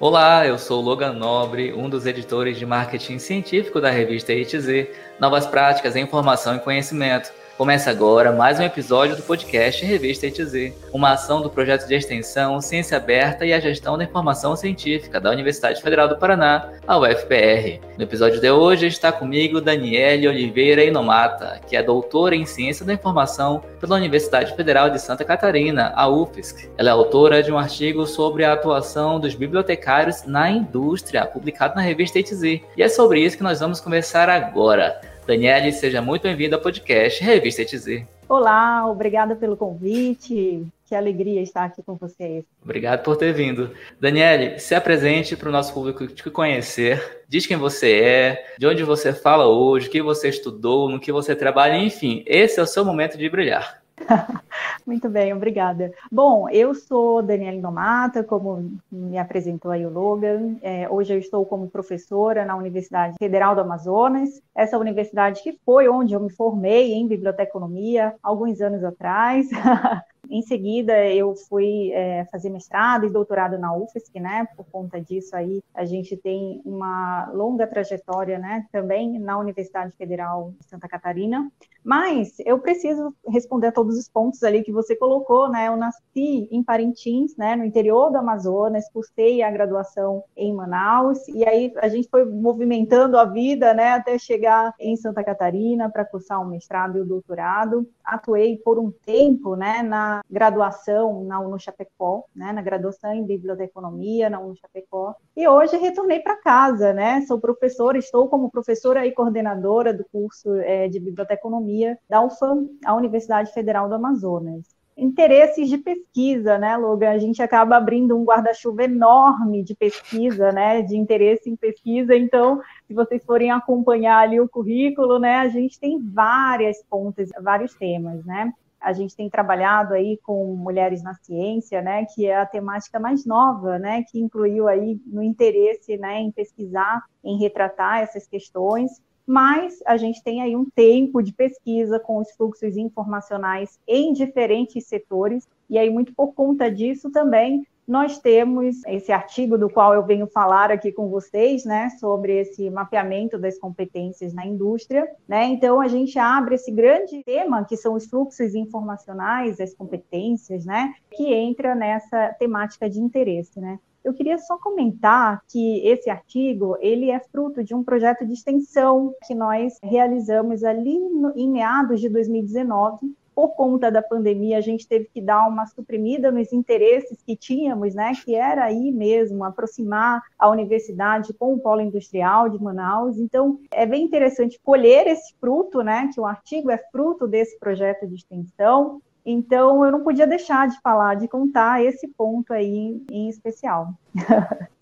Olá, eu sou Logan Nobre, um dos editores de marketing científico da revista ITZ, Novas Práticas em Informação e Conhecimento. Começa agora mais um episódio do podcast Revista ETZ, uma ação do projeto de extensão Ciência Aberta e a Gestão da Informação Científica da Universidade Federal do Paraná, a UFPR. No episódio de hoje está comigo Daniele Oliveira Inomata, que é doutora em Ciência da Informação pela Universidade Federal de Santa Catarina, a UFSC. Ela é autora de um artigo sobre a atuação dos bibliotecários na indústria, publicado na revista ETZ, e é sobre isso que nós vamos conversar agora. Daniele, seja muito bem-vinda ao podcast Revista ETZ. Olá, obrigada pelo convite. Que alegria estar aqui com vocês. Obrigado por ter vindo. Daniele, se apresente para o nosso público te conhecer. Diz quem você é, de onde você fala hoje, o que você estudou, no que você trabalha, enfim, esse é o seu momento de brilhar. Muito bem, obrigada. Bom, eu sou Daniela Nomata, como me apresentou aí o Logan. É, hoje eu estou como professora na Universidade Federal do Amazonas, essa universidade que foi onde eu me formei em biblioteconomia alguns anos atrás. Em seguida, eu fui é, fazer mestrado e doutorado na UFSC, né? Por conta disso aí, a gente tem uma longa trajetória, né? Também na Universidade Federal de Santa Catarina. Mas eu preciso responder a todos os pontos ali que você colocou, né? Eu nasci em Parintins, né? No interior do Amazonas, cursei a graduação em Manaus e aí a gente foi movimentando a vida, né? Até chegar em Santa Catarina para cursar o um mestrado e o doutorado. Atuei por um tempo, né? Na graduação na UNO Chapecó, né, na graduação em Biblioteconomia na UNO Chapecó, e hoje retornei para casa, né, sou professora, estou como professora e coordenadora do curso é, de Biblioteconomia da UFAM, a Universidade Federal do Amazonas interesses de pesquisa, né, Logan? A gente acaba abrindo um guarda-chuva enorme de pesquisa, né, de interesse em pesquisa. Então, se vocês forem acompanhar ali o currículo, né, a gente tem várias pontas, vários temas, né? a gente tem trabalhado aí com mulheres na ciência, né, que é a temática mais nova, né, que incluiu aí no interesse, né, em pesquisar, em retratar essas questões, mas a gente tem aí um tempo de pesquisa com os fluxos informacionais em diferentes setores, e aí muito por conta disso também nós temos esse artigo do qual eu venho falar aqui com vocês, né, sobre esse mapeamento das competências na indústria, né? Então a gente abre esse grande tema que são os fluxos informacionais, as competências, né, que entra nessa temática de interesse, né? Eu queria só comentar que esse artigo ele é fruto de um projeto de extensão que nós realizamos ali no, em meados de 2019 por conta da pandemia, a gente teve que dar uma suprimida nos interesses que tínhamos, né, que era aí mesmo aproximar a universidade com o polo industrial de Manaus. Então, é bem interessante colher esse fruto, né, que o artigo é fruto desse projeto de extensão. Então, eu não podia deixar de falar, de contar esse ponto aí em especial.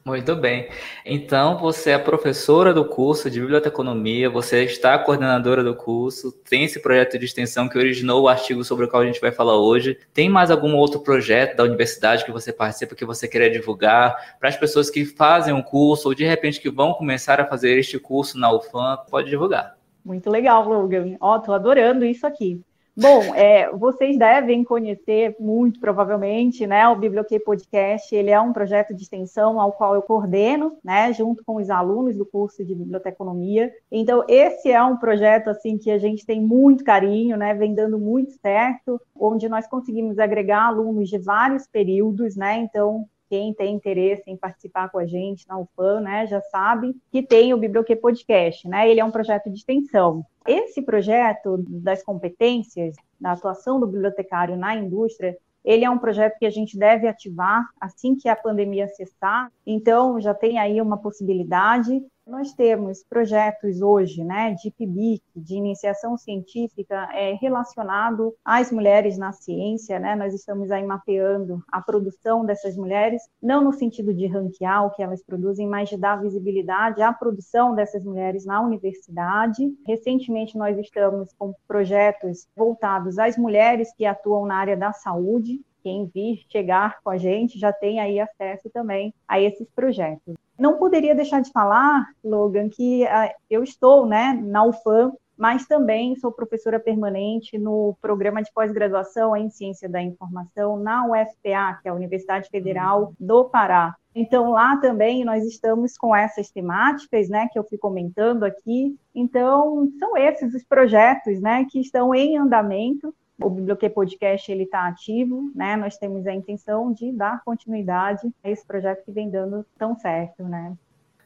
Muito bem. Então, você é professora do curso de biblioteconomia, você está coordenadora do curso, tem esse projeto de extensão que originou o artigo sobre o qual a gente vai falar hoje. Tem mais algum outro projeto da universidade que você participa, que você queria divulgar para as pessoas que fazem um curso ou de repente que vão começar a fazer este curso na UFAM? Pode divulgar. Muito legal, Logan. Ó, oh, tô adorando isso aqui. Bom, é, vocês devem conhecer muito provavelmente, né, o Biblioquê Podcast. Ele é um projeto de extensão ao qual eu coordeno, né, junto com os alunos do curso de biblioteconomia. Então, esse é um projeto assim que a gente tem muito carinho, né, vem dando muito certo, onde nós conseguimos agregar alunos de vários períodos, né. Então, quem tem interesse em participar com a gente na UFAM, né, já sabe que tem o Biblioquê Podcast, né? Ele é um projeto de extensão. Esse projeto das competências, da atuação do bibliotecário na indústria, ele é um projeto que a gente deve ativar assim que a pandemia cessar. Então, já tem aí uma possibilidade nós temos projetos hoje, né, de PIBIC, de iniciação científica, é, relacionado às mulheres na ciência, né, nós estamos aí mapeando a produção dessas mulheres, não no sentido de ranquear o que elas produzem, mas de dar visibilidade à produção dessas mulheres na universidade. Recentemente, nós estamos com projetos voltados às mulheres que atuam na área da saúde, quem vir chegar com a gente já tem aí acesso também a esses projetos. Não poderia deixar de falar, Logan, que uh, eu estou né, na UFAM, mas também sou professora permanente no programa de pós-graduação em Ciência da Informação na UFPA, que é a Universidade Federal do Pará. Então, lá também nós estamos com essas temáticas, né, que eu fui comentando aqui. Então, são esses os projetos, né, que estão em andamento. O Biblioteca Podcast ele está ativo, né? Nós temos a intenção de dar continuidade a esse projeto que vem dando tão certo, né?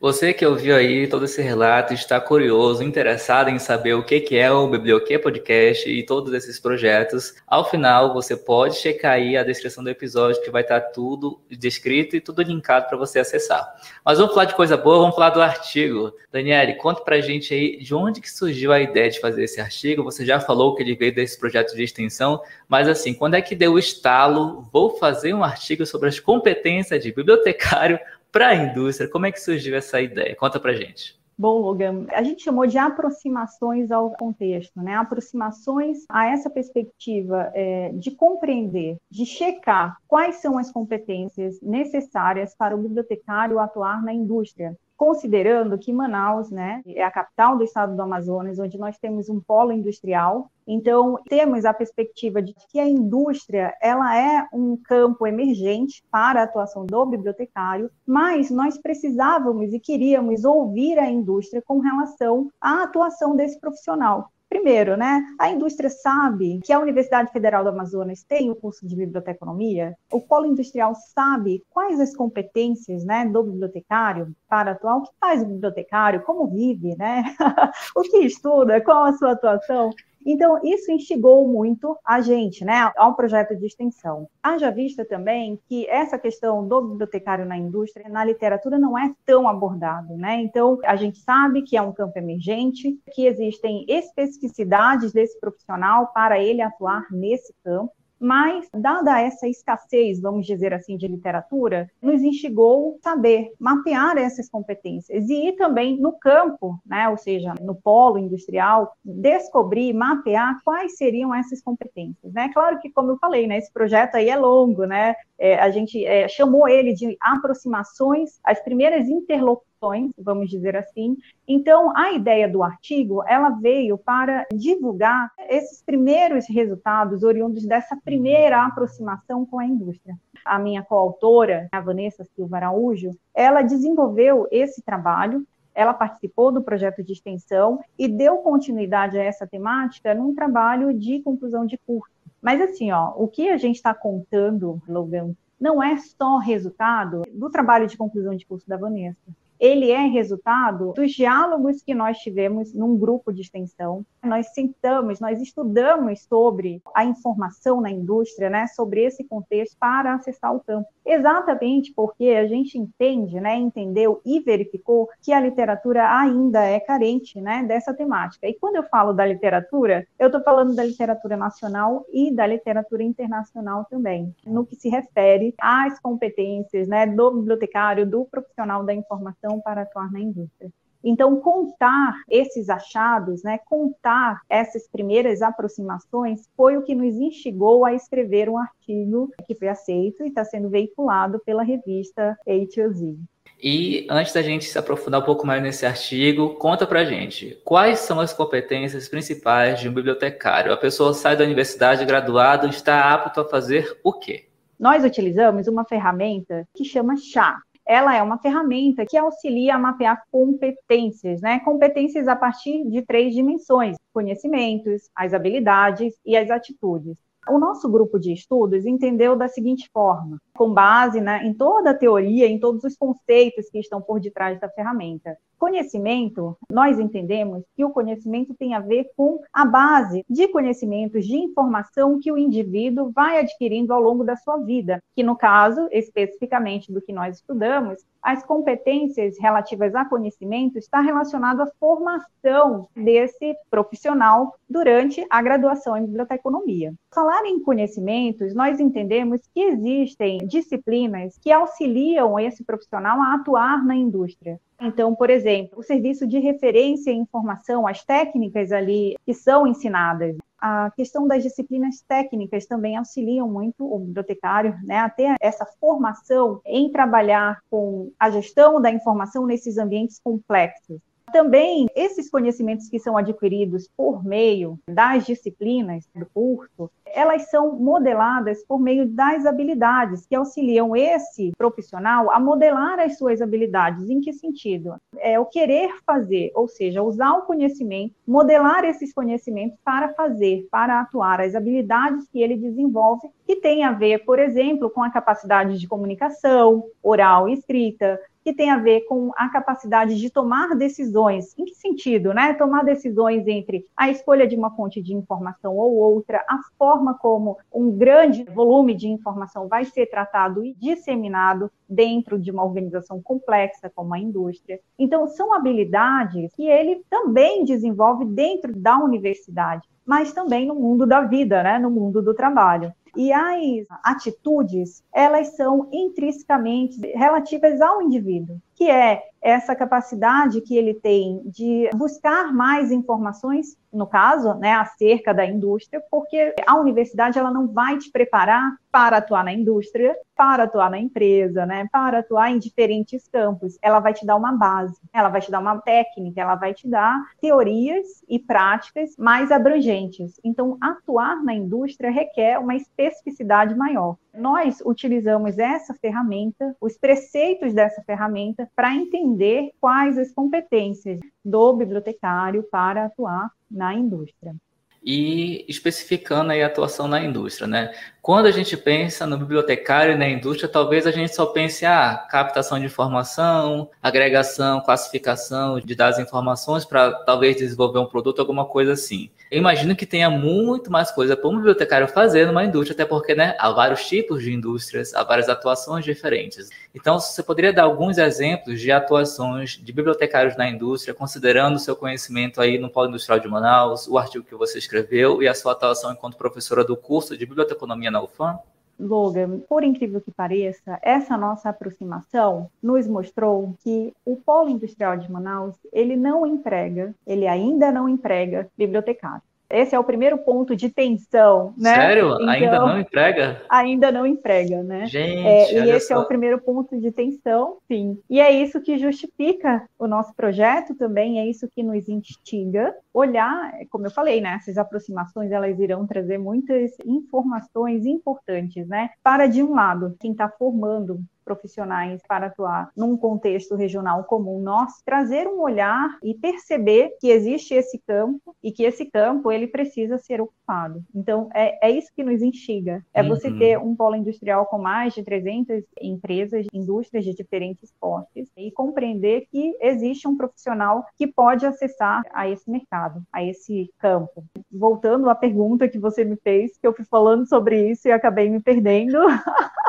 Você que ouviu aí todo esse relato, está curioso, interessado em saber o que é o Biblioquê Podcast e todos esses projetos, ao final você pode checar aí a descrição do episódio que vai estar tudo descrito e tudo linkado para você acessar. Mas vamos falar de coisa boa, vamos falar do artigo. Daniele, conta pra gente aí de onde que surgiu a ideia de fazer esse artigo. Você já falou que ele veio desse projeto de extensão, mas assim, quando é que deu o estalo? Vou fazer um artigo sobre as competências de bibliotecário para a indústria. Como é que surgiu essa ideia? Conta para gente. Bom, Logan, a gente chamou de aproximações ao contexto, né? Aproximações a essa perspectiva é, de compreender, de checar quais são as competências necessárias para o bibliotecário atuar na indústria considerando que Manaus, né, é a capital do estado do Amazonas, onde nós temos um polo industrial. Então, temos a perspectiva de que a indústria, ela é um campo emergente para a atuação do bibliotecário, mas nós precisávamos e queríamos ouvir a indústria com relação à atuação desse profissional. Primeiro, né, a indústria sabe que a Universidade Federal do Amazonas tem o curso de biblioteconomia, o polo industrial sabe quais as competências né, do bibliotecário para atuar, o que faz o bibliotecário, como vive, né, o que estuda, qual a sua atuação. Então, isso instigou muito a gente, né, ao projeto de extensão. Haja vista também que essa questão do bibliotecário na indústria, na literatura, não é tão abordado, né? Então, a gente sabe que é um campo emergente, que existem especificidades desse profissional para ele atuar nesse campo, mas, dada essa escassez, vamos dizer assim, de literatura, nos instigou saber mapear essas competências e ir também no campo, né, ou seja, no polo industrial, descobrir, mapear quais seriam essas competências. Né? Claro que, como eu falei, né, esse projeto aí é longo, né? É, a gente é, chamou ele de aproximações, as primeiras interlocuções vamos dizer assim. Então, a ideia do artigo, ela veio para divulgar esses primeiros resultados oriundos dessa primeira aproximação com a indústria. A minha coautora, a Vanessa Silva Araújo, ela desenvolveu esse trabalho ela participou do projeto de extensão e deu continuidade a essa temática num trabalho de conclusão de curso. Mas assim, ó, o que a gente está contando, Logan, não é só resultado do trabalho de conclusão de curso da Vanessa ele é resultado dos diálogos que nós tivemos num grupo de extensão. Nós sentamos, nós estudamos sobre a informação na indústria, né, sobre esse contexto para acessar o campo. Exatamente porque a gente entende, né, entendeu e verificou que a literatura ainda é carente, né, dessa temática. E quando eu falo da literatura, eu estou falando da literatura nacional e da literatura internacional também, no que se refere às competências, né, do bibliotecário, do profissional da informação para atuar na indústria. Então, contar esses achados, né, contar essas primeiras aproximações, foi o que nos instigou a escrever um artigo que foi aceito e está sendo veiculado pela revista A2Z. E antes da gente se aprofundar um pouco mais nesse artigo, conta pra gente quais são as competências principais de um bibliotecário. A pessoa sai da universidade graduado e está apto a fazer o quê? Nós utilizamos uma ferramenta que chama CHA, ela é uma ferramenta que auxilia a mapear competências, né? Competências a partir de três dimensões: conhecimentos, as habilidades e as atitudes. O nosso grupo de estudos entendeu da seguinte forma, com base né, em toda a teoria, em todos os conceitos que estão por detrás da ferramenta. Conhecimento, nós entendemos que o conhecimento tem a ver com a base de conhecimentos, de informação que o indivíduo vai adquirindo ao longo da sua vida, que no caso, especificamente do que nós estudamos, as competências relativas a conhecimento está relacionado à formação desse profissional durante a graduação em biblioteconomia. Falar em conhecimentos, nós entendemos que existem disciplinas que auxiliam esse profissional a atuar na indústria. Então, por exemplo, o serviço de referência e informação, as técnicas ali que são ensinadas, a questão das disciplinas técnicas também auxiliam muito o bibliotecário né, a ter essa formação em trabalhar com a gestão da informação nesses ambientes complexos. Também esses conhecimentos que são adquiridos por meio das disciplinas do curso, elas são modeladas por meio das habilidades que auxiliam esse profissional a modelar as suas habilidades. Em que sentido? É o querer fazer, ou seja, usar o conhecimento, modelar esses conhecimentos para fazer, para atuar, as habilidades que ele desenvolve, que tem a ver, por exemplo, com a capacidade de comunicação, oral e escrita, que tem a ver com a capacidade de tomar decisões. Em que sentido, né? Tomar decisões entre a escolha de uma fonte de informação ou outra, a forma como um grande volume de informação vai ser tratado e disseminado dentro de uma organização complexa como a indústria. Então, são habilidades que ele também desenvolve dentro da universidade, mas também no mundo da vida, né? No mundo do trabalho. E as atitudes, elas são intrinsecamente relativas ao indivíduo, que é essa capacidade que ele tem de buscar mais informações, no caso, né, acerca da indústria, porque a universidade ela não vai te preparar para atuar na indústria, para atuar na empresa, né, para atuar em diferentes campos. Ela vai te dar uma base, ela vai te dar uma técnica, ela vai te dar teorias e práticas mais abrangentes. Então, atuar na indústria requer uma especificidade maior. Nós utilizamos essa ferramenta, os preceitos dessa ferramenta, para entender quais as competências do bibliotecário para atuar na indústria e especificando aí a atuação na indústria, né? Quando a gente pensa no bibliotecário e na indústria, talvez a gente só pense a ah, captação de informação, agregação, classificação de dados e informações para talvez desenvolver um produto, alguma coisa assim. Eu imagino que tenha muito mais coisa para um bibliotecário fazer numa indústria, até porque né, há vários tipos de indústrias, há várias atuações diferentes. Então, você poderia dar alguns exemplos de atuações de bibliotecários na indústria, considerando o seu conhecimento aí no Polo Industrial de Manaus, o artigo que você escreveu e a sua atuação enquanto professora do curso de Biblioteconomia na UFAM? Logan, por incrível que pareça, essa nossa aproximação nos mostrou que o polo industrial de Manaus, ele não emprega, ele ainda não emprega bibliotecário. Esse é o primeiro ponto de tensão, né? Sério? Então, ainda não emprega? Ainda não emprega, né? Gente, é, e esse só. é o primeiro ponto de tensão, sim. E é isso que justifica o nosso projeto também, é isso que nos instiga olhar, como eu falei, né? Essas aproximações elas irão trazer muitas informações importantes, né? Para de um lado, quem está formando profissionais para atuar num contexto regional comum nós trazer um olhar e perceber que existe esse campo e que esse campo ele precisa ser ocupado. Então é, é isso que nos instiga, é você uhum. ter um polo industrial com mais de 300 empresas, indústrias de diferentes portes e compreender que existe um profissional que pode acessar a esse mercado, a esse campo. Voltando à pergunta que você me fez, que eu fui falando sobre isso e acabei me perdendo.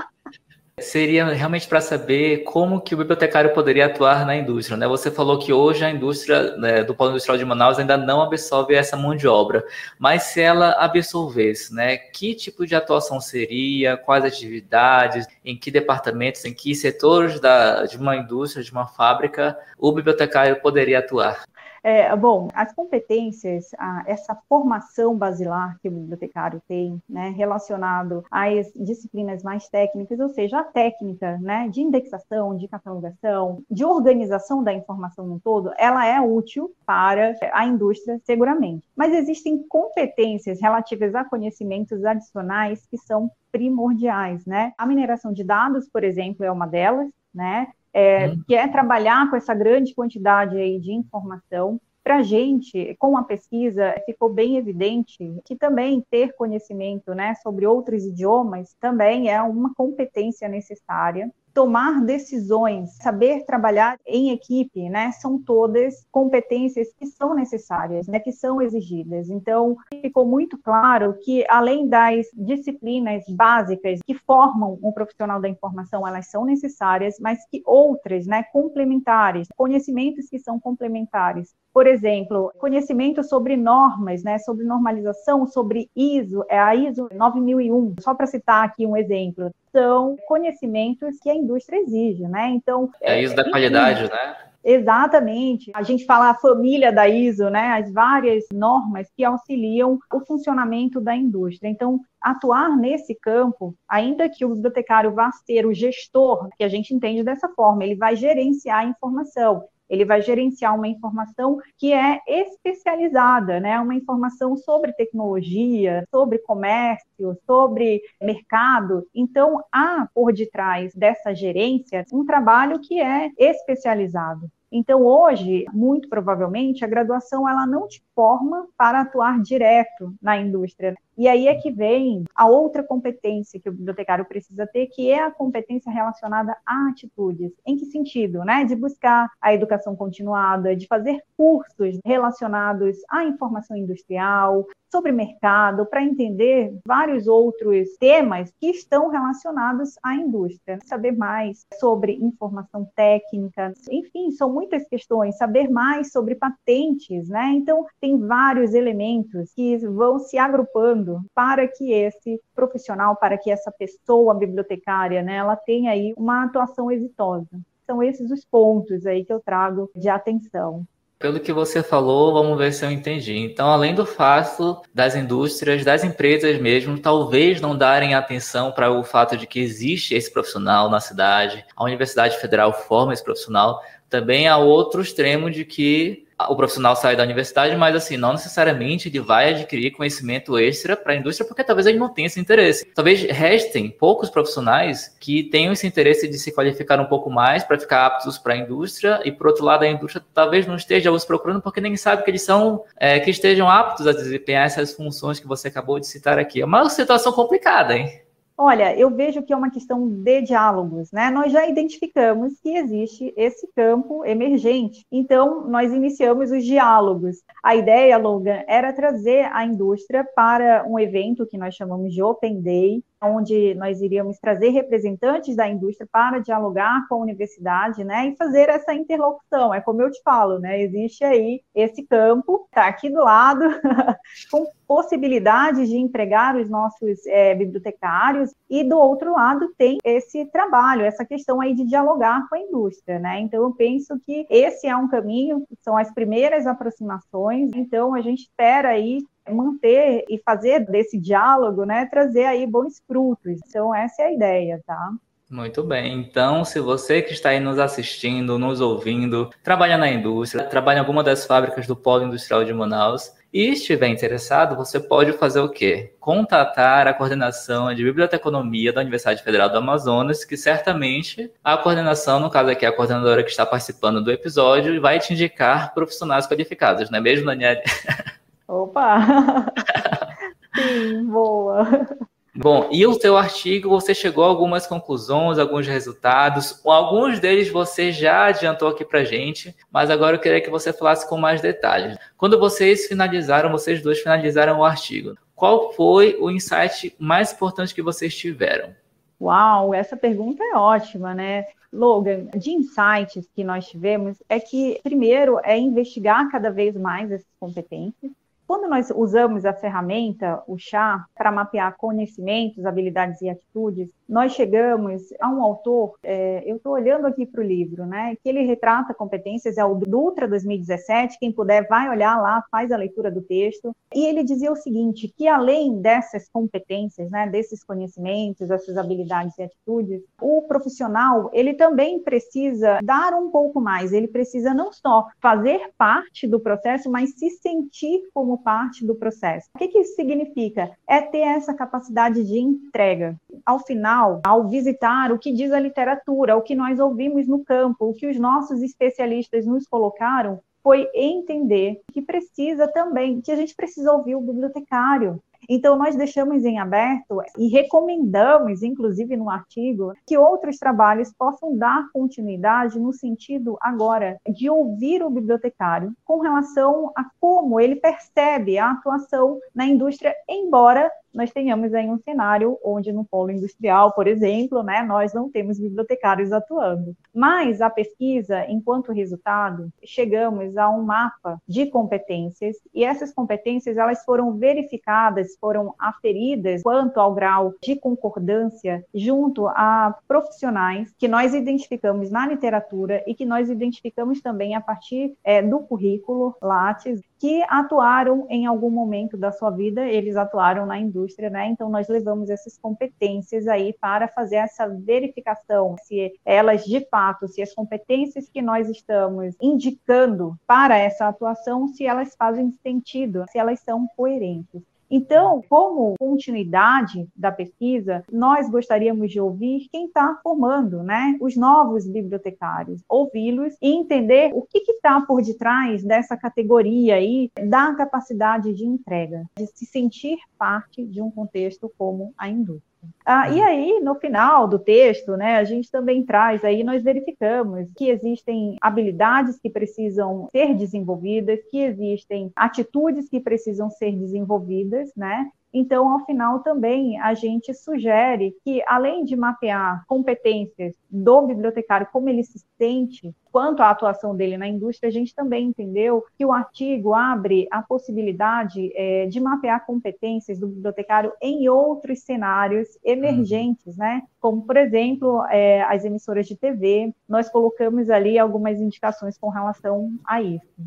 seria realmente para saber como que o bibliotecário poderia atuar na indústria. Né? Você falou que hoje a indústria né, do Polo Industrial de Manaus ainda não absorve essa mão de obra, mas se ela absorvesse, né, que tipo de atuação seria, quais atividades, em que departamentos, em que setores da, de uma indústria, de uma fábrica, o bibliotecário poderia atuar? É, bom, as competências, a, essa formação basilar que o bibliotecário tem, né, relacionado às disciplinas mais técnicas, ou seja, a técnica, né, de indexação, de catalogação, de organização da informação no todo, ela é útil para a indústria seguramente. Mas existem competências relativas a conhecimentos adicionais que são primordiais, né? A mineração de dados, por exemplo, é uma delas, né? É, uhum. que é trabalhar com essa grande quantidade aí de informação. Para a gente, com a pesquisa, ficou bem evidente que também ter conhecimento né, sobre outros idiomas também é uma competência necessária tomar decisões, saber trabalhar em equipe, né, são todas competências que são necessárias, né, que são exigidas. Então, ficou muito claro que além das disciplinas básicas que formam um profissional da informação, elas são necessárias, mas que outras, né, complementares, conhecimentos que são complementares. Por exemplo, conhecimento sobre normas, né, sobre normalização, sobre ISO, é a ISO 9001, só para citar aqui um exemplo são conhecimentos que a indústria exige, né? Então é isso da qualidade, né? Exatamente. A gente fala a família da ISO, né? As várias normas que auxiliam o funcionamento da indústria. Então, atuar nesse campo, ainda que o bibliotecário vá ser o gestor, que a gente entende dessa forma, ele vai gerenciar a informação, ele vai gerenciar uma informação que é especializada, né? Uma informação sobre tecnologia, sobre comércio, sobre mercado. Então, há por detrás dessa gerência um trabalho que é especializado. Então, hoje, muito provavelmente, a graduação ela não te forma para atuar direto na indústria. E aí é que vem a outra competência que o bibliotecário precisa ter, que é a competência relacionada a atitudes. Em que sentido? Né? De buscar a educação continuada, de fazer cursos relacionados à informação industrial, sobre mercado, para entender vários outros temas que estão relacionados à indústria. Saber mais sobre informação técnica, enfim, são muitas questões. Saber mais sobre patentes, né? Então, tem vários elementos que vão se agrupando para que esse profissional, para que essa pessoa bibliotecária, né, ela tenha aí uma atuação exitosa. São esses os pontos aí que eu trago de atenção. Pelo que você falou, vamos ver se eu entendi. Então, além do fato das indústrias, das empresas mesmo, talvez não darem atenção para o fato de que existe esse profissional na cidade, a Universidade Federal forma esse profissional, também há outro extremo de que o profissional sai da universidade, mas assim, não necessariamente ele vai adquirir conhecimento extra para a indústria, porque talvez ele não tenha esse interesse. Talvez restem poucos profissionais que tenham esse interesse de se qualificar um pouco mais para ficar aptos para a indústria, e por outro lado, a indústria talvez não esteja os procurando porque nem sabe que eles são, é, que estejam aptos a desempenhar essas funções que você acabou de citar aqui. É uma situação complicada, hein? Olha, eu vejo que é uma questão de diálogos, né? Nós já identificamos que existe esse campo emergente, então nós iniciamos os diálogos. A ideia, Logan, era trazer a indústria para um evento que nós chamamos de Open Day, onde nós iríamos trazer representantes da indústria para dialogar com a universidade, né, e fazer essa interlocução. É como eu te falo, né, existe aí esse campo, está aqui do lado, com possibilidades de empregar os nossos é, bibliotecários, e do outro lado tem esse trabalho, essa questão aí de dialogar com a indústria, né? Então eu penso que esse é um caminho, são as primeiras aproximações, então a gente espera aí manter e fazer desse diálogo, né, trazer aí bons frutos. Então essa é a ideia, tá? Muito bem. Então, se você que está aí nos assistindo, nos ouvindo, trabalha na indústria, trabalha em alguma das fábricas do Polo Industrial de Manaus e estiver interessado, você pode fazer o quê? Contatar a coordenação de biblioteconomia da Universidade Federal do Amazonas, que certamente a coordenação, no caso aqui a coordenadora que está participando do episódio, vai te indicar profissionais qualificados, não é mesmo, Daniela? Opa! Sim, boa. Bom, e o seu artigo, você chegou a algumas conclusões, alguns resultados, alguns deles você já adiantou aqui para gente, mas agora eu queria que você falasse com mais detalhes. Quando vocês finalizaram, vocês dois finalizaram o artigo, qual foi o insight mais importante que vocês tiveram? Uau, essa pergunta é ótima, né? Logan, de insights que nós tivemos é que, primeiro, é investigar cada vez mais essas competências, quando nós usamos a ferramenta, o chá, para mapear conhecimentos, habilidades e atitudes, nós chegamos a um autor, é, eu estou olhando aqui para o livro, né, que ele retrata competências, é o Dutra 2017, quem puder vai olhar lá, faz a leitura do texto, e ele dizia o seguinte, que além dessas competências, né, desses conhecimentos, dessas habilidades e atitudes, o profissional, ele também precisa dar um pouco mais, ele precisa não só fazer parte do processo, mas se sentir como parte do processo. O que, que isso significa? É ter essa capacidade de entrega. Ao final, ao visitar o que diz a literatura, o que nós ouvimos no campo, o que os nossos especialistas nos colocaram, foi entender que precisa também, que a gente precisa ouvir o bibliotecário, então, nós deixamos em aberto e recomendamos, inclusive no artigo, que outros trabalhos possam dar continuidade no sentido agora de ouvir o bibliotecário com relação a como ele percebe a atuação na indústria, embora nós tenhamos aí um cenário onde no polo industrial, por exemplo, né, nós não temos bibliotecários atuando. Mas a pesquisa, enquanto resultado, chegamos a um mapa de competências e essas competências elas foram verificadas foram aferidas quanto ao grau de concordância junto a profissionais que nós identificamos na literatura e que nós identificamos também a partir é, do currículo Lattes, que atuaram em algum momento da sua vida, eles atuaram na indústria, né? Então nós levamos essas competências aí para fazer essa verificação se elas de fato, se as competências que nós estamos indicando para essa atuação, se elas fazem sentido, se elas são coerentes. Então, como continuidade da pesquisa, nós gostaríamos de ouvir quem está formando, né, os novos bibliotecários, ouvi-los e entender o que está por detrás dessa categoria aí da capacidade de entrega, de se sentir parte de um contexto como a indústria. Ah, e aí, no final do texto, né, a gente também traz aí, nós verificamos que existem habilidades que precisam ser desenvolvidas, que existem atitudes que precisam ser desenvolvidas, né? Então, ao final, também a gente sugere que, além de mapear competências do bibliotecário, como ele se sente quanto à atuação dele na indústria, a gente também entendeu que o artigo abre a possibilidade é, de mapear competências do bibliotecário em outros cenários emergentes, né? Como, por exemplo, é, as emissoras de TV. Nós colocamos ali algumas indicações com relação a isso.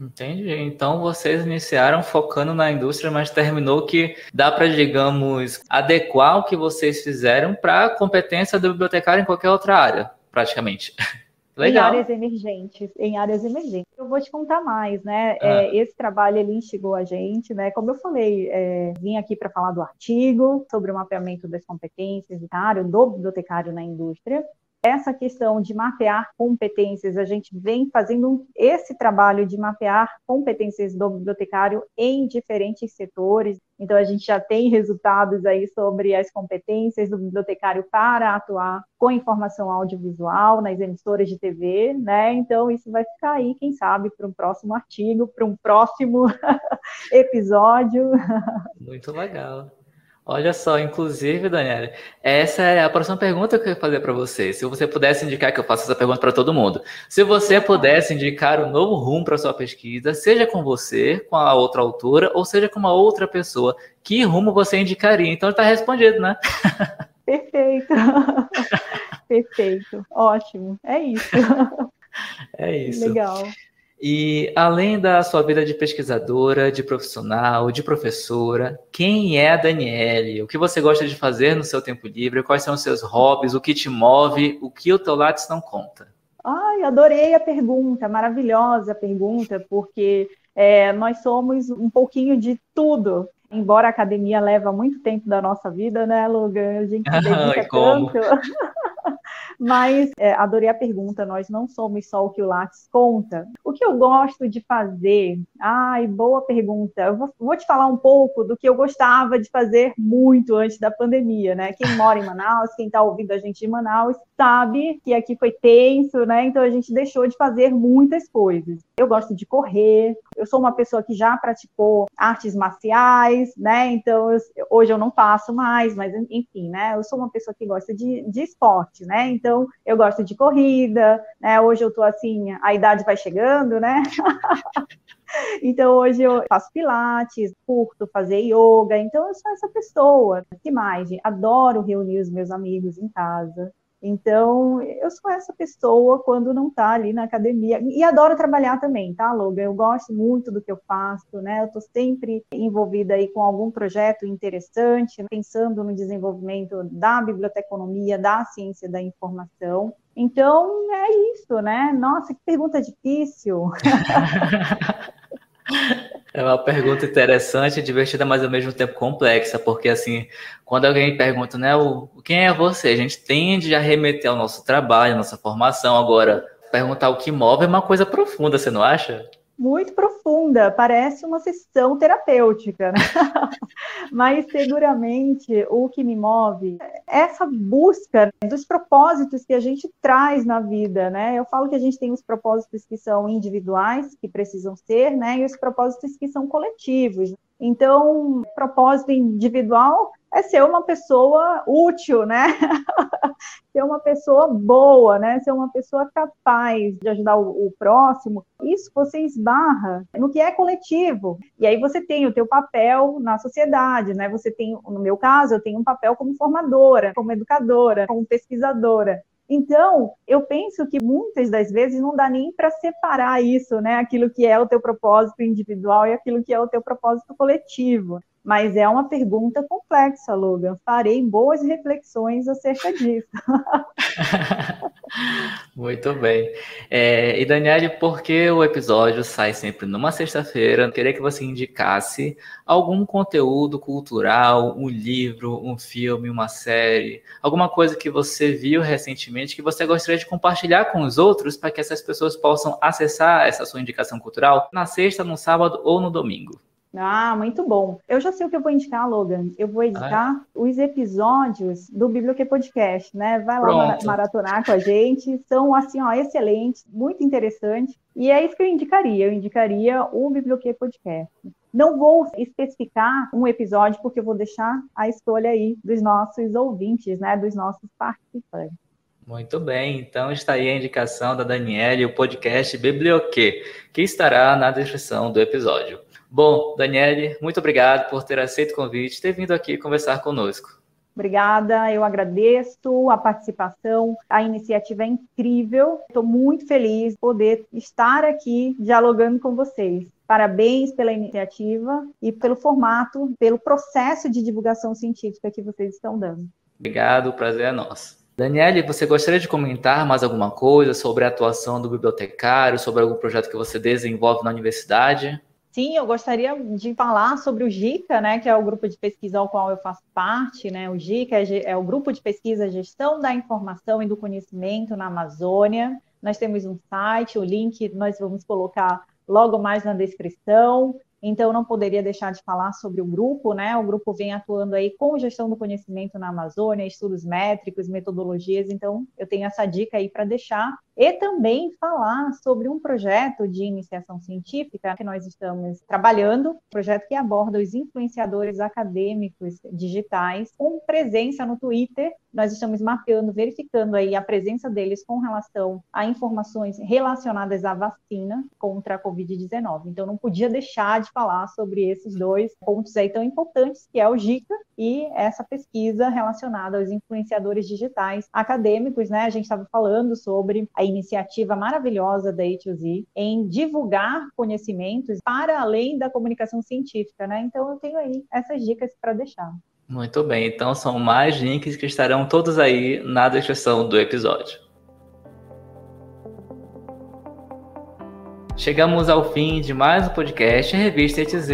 Entendi. Então vocês iniciaram focando na indústria, mas terminou que dá para, digamos, adequar o que vocês fizeram para a competência do bibliotecário em qualquer outra área, praticamente. Legal. Em áreas emergentes, em áreas emergentes. Eu vou te contar mais, né? Ah. É, esse trabalho ele instigou a gente, né? Como eu falei, é, vim aqui para falar do artigo sobre o mapeamento das competências do bibliotecário na indústria essa questão de mapear competências, a gente vem fazendo esse trabalho de mapear competências do bibliotecário em diferentes setores. Então, a gente já tem resultados aí sobre as competências do bibliotecário para atuar com informação audiovisual nas emissoras de TV, né? Então, isso vai ficar aí, quem sabe, para um próximo artigo, para um próximo episódio. Muito legal. Olha só, inclusive, Daniela, essa é a próxima pergunta que eu ia fazer para você. Se você pudesse indicar, que eu faço essa pergunta para todo mundo, se você pudesse indicar um novo rumo para sua pesquisa, seja com você, com a outra autora, ou seja com uma outra pessoa, que rumo você indicaria? Então está respondido, né? Perfeito. Perfeito. Ótimo. É isso. É isso. Legal. E além da sua vida de pesquisadora, de profissional, de professora, quem é a Daniele? O que você gosta de fazer no seu tempo livre? Quais são os seus hobbies? O que te move? O que o teu Lattes não conta? Ai, adorei a pergunta, maravilhosa pergunta, porque é, nós somos um pouquinho de tudo. Embora a academia leva muito tempo da nossa vida, né, Logan? A gente se dedica tanto. Mas é, adorei a pergunta, nós não somos só o que o Lattes conta. O que eu gosto de fazer? Ai, boa pergunta. Eu vou, vou te falar um pouco do que eu gostava de fazer muito antes da pandemia, né? Quem mora em Manaus, quem está ouvindo a gente em Manaus, sabe que aqui foi tenso, né? Então a gente deixou de fazer muitas coisas. Eu gosto de correr, eu sou uma pessoa que já praticou artes marciais, né? Então eu, hoje eu não faço mais, mas enfim, né? Eu sou uma pessoa que gosta de, de esporte, né? Então eu gosto de corrida, né? Hoje eu tô assim, a idade vai chegando, né? Então hoje eu faço pilates, curto fazer yoga, então eu sou essa pessoa. Que mais? Adoro reunir os meus amigos em casa, então, eu sou essa pessoa quando não está ali na academia. E adoro trabalhar também, tá, Logan? Eu gosto muito do que eu faço, né? Eu estou sempre envolvida aí com algum projeto interessante, pensando no desenvolvimento da biblioteconomia, da ciência da informação. Então, é isso, né? Nossa, que pergunta difícil. É uma pergunta interessante, divertida, mas ao mesmo tempo complexa, porque assim, quando alguém pergunta, né, o, quem é você? A gente tende a remeter ao nosso trabalho, à nossa formação. Agora, perguntar o que move é uma coisa profunda, você não acha? muito profunda, parece uma sessão terapêutica, né? Mas seguramente o que me move é essa busca dos propósitos que a gente traz na vida, né? Eu falo que a gente tem os propósitos que são individuais, que precisam ser, né? E os propósitos que são coletivos. Então, propósito individual é ser uma pessoa útil, né? ser uma pessoa boa, né? Ser uma pessoa capaz de ajudar o, o, próximo. Isso você esbarra no que é coletivo. E aí você tem o teu papel na sociedade, né? Você tem, no meu caso, eu tenho um papel como formadora, como educadora, como pesquisadora. Então, eu penso que muitas das vezes não dá nem para separar isso, né? Aquilo que é o teu propósito individual e aquilo que é o teu propósito coletivo. Mas é uma pergunta complexa, Logan. Farei boas reflexões acerca disso. Muito bem. É, e Daniele, por que o episódio sai sempre numa sexta-feira? Queria que você indicasse algum conteúdo cultural, um livro, um filme, uma série, alguma coisa que você viu recentemente que você gostaria de compartilhar com os outros para que essas pessoas possam acessar essa sua indicação cultural na sexta, no sábado ou no domingo. Ah, muito bom. Eu já sei o que eu vou indicar, Logan. Eu vou indicar ah, é? os episódios do Biblioque Podcast, né? Vai lá Pronto. maratonar com a gente. São, assim, ó, excelentes, muito interessantes. E é isso que eu indicaria. Eu indicaria o Biblioque Podcast. Não vou especificar um episódio, porque eu vou deixar a escolha aí dos nossos ouvintes, né? Dos nossos participantes. Muito bem, então está aí a indicação da Daniele, o podcast Biblioque, que estará na descrição do episódio. Bom, Daniele, muito obrigado por ter aceito o convite e ter vindo aqui conversar conosco. Obrigada, eu agradeço a participação, a iniciativa é incrível, estou muito feliz de poder estar aqui dialogando com vocês. Parabéns pela iniciativa e pelo formato, pelo processo de divulgação científica que vocês estão dando. Obrigado, o prazer é nosso. Daniele, você gostaria de comentar mais alguma coisa sobre a atuação do bibliotecário, sobre algum projeto que você desenvolve na universidade? Sim, eu gostaria de falar sobre o GICA, né, que é o grupo de pesquisa ao qual eu faço parte, né? O GICA é, é o grupo de pesquisa Gestão da Informação e do Conhecimento na Amazônia. Nós temos um site, o link nós vamos colocar logo mais na descrição. Então, não poderia deixar de falar sobre o grupo, né? O grupo vem atuando aí com gestão do conhecimento na Amazônia, estudos métricos, metodologias. Então, eu tenho essa dica aí para deixar e também falar sobre um projeto de iniciação científica que nós estamos trabalhando, um projeto que aborda os influenciadores acadêmicos digitais com presença no Twitter. Nós estamos mapeando, verificando aí a presença deles com relação a informações relacionadas à vacina contra a Covid-19. Então, não podia deixar de falar sobre esses dois pontos aí tão importantes, que é o GICA e essa pesquisa relacionada aos influenciadores digitais acadêmicos, né? A gente estava falando sobre a iniciativa maravilhosa da A2Z em divulgar conhecimentos para além da comunicação científica, né? Então eu tenho aí essas dicas para deixar. Muito bem, então são mais links que estarão todos aí na descrição do episódio. Chegamos ao fim de mais um podcast Revista ETZ,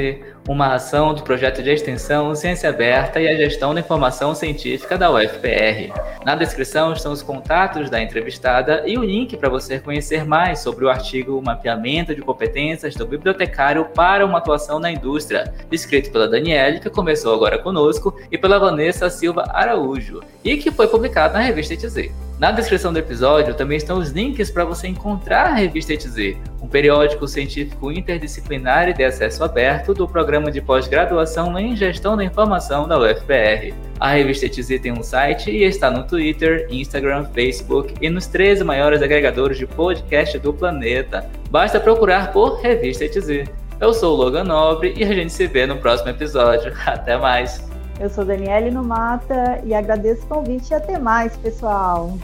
uma ação do projeto de extensão Ciência Aberta e a Gestão da Informação Científica da UFPR. Na descrição estão os contatos da entrevistada e o link para você conhecer mais sobre o artigo Mapeamento de Competências do Bibliotecário para uma Atuação na Indústria, escrito pela Daniele, que começou agora conosco, e pela Vanessa Silva Araújo, e que foi publicado na revista ETZ. Na descrição do episódio também estão os links para você encontrar a revista ETZ, um periódico científico interdisciplinar e de acesso aberto do programa de pós-graduação em Gestão da Informação da UFPR. A revista ETZ tem um site e está no Twitter, Instagram, Facebook e nos 13 maiores agregadores de podcast do planeta. Basta procurar por Revista ETZ. Eu sou o Logan Nobre e a gente se vê no próximo episódio. Até mais! Eu sou Daniele Numata e agradeço o convite e até mais, pessoal.